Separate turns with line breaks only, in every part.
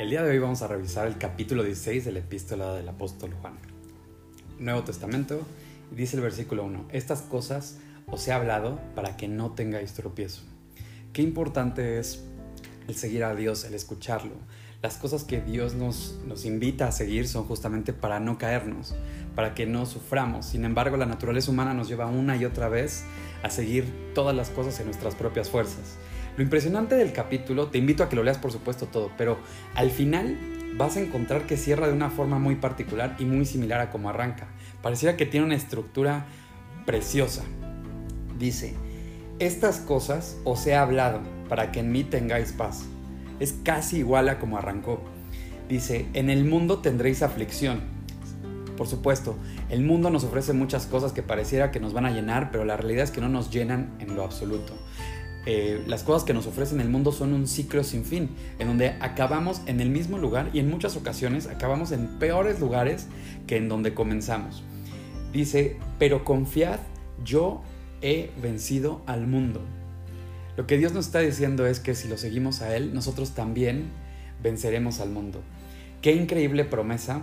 El día de hoy vamos a revisar el capítulo 16 de la epístola del apóstol Juan. Nuevo Testamento, dice el versículo 1, estas cosas os he hablado para que no tengáis tropiezo. Qué importante es el seguir a Dios, el escucharlo. Las cosas que Dios nos, nos invita a seguir son justamente para no caernos, para que no suframos. Sin embargo, la naturaleza humana nos lleva una y otra vez a seguir todas las cosas en nuestras propias fuerzas. Lo impresionante del capítulo, te invito a que lo leas por supuesto todo, pero al final vas a encontrar que cierra de una forma muy particular y muy similar a como arranca. Pareciera que tiene una estructura preciosa. Dice, estas cosas os he hablado para que en mí tengáis paz. Es casi igual a como arrancó. Dice, en el mundo tendréis aflicción. Por supuesto, el mundo nos ofrece muchas cosas que pareciera que nos van a llenar, pero la realidad es que no nos llenan en lo absoluto. Eh, las cosas que nos ofrecen el mundo son un ciclo sin fin, en donde acabamos en el mismo lugar y en muchas ocasiones acabamos en peores lugares que en donde comenzamos. Dice, pero confiad, yo he vencido al mundo. Lo que Dios nos está diciendo es que si lo seguimos a Él, nosotros también venceremos al mundo. Qué increíble promesa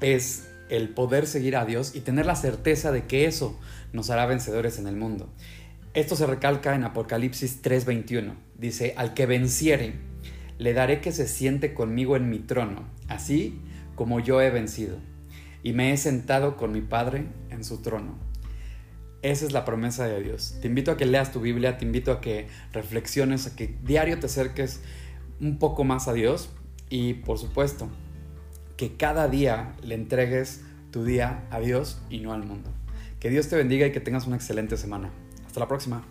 es el poder seguir a Dios y tener la certeza de que eso nos hará vencedores en el mundo. Esto se recalca en Apocalipsis 3:21. Dice, al que venciere, le daré que se siente conmigo en mi trono, así como yo he vencido, y me he sentado con mi Padre en su trono. Esa es la promesa de Dios. Te invito a que leas tu Biblia, te invito a que reflexiones, a que diario te acerques un poco más a Dios y por supuesto que cada día le entregues tu día a Dios y no al mundo. Que Dios te bendiga y que tengas una excelente semana. Hasta la próxima.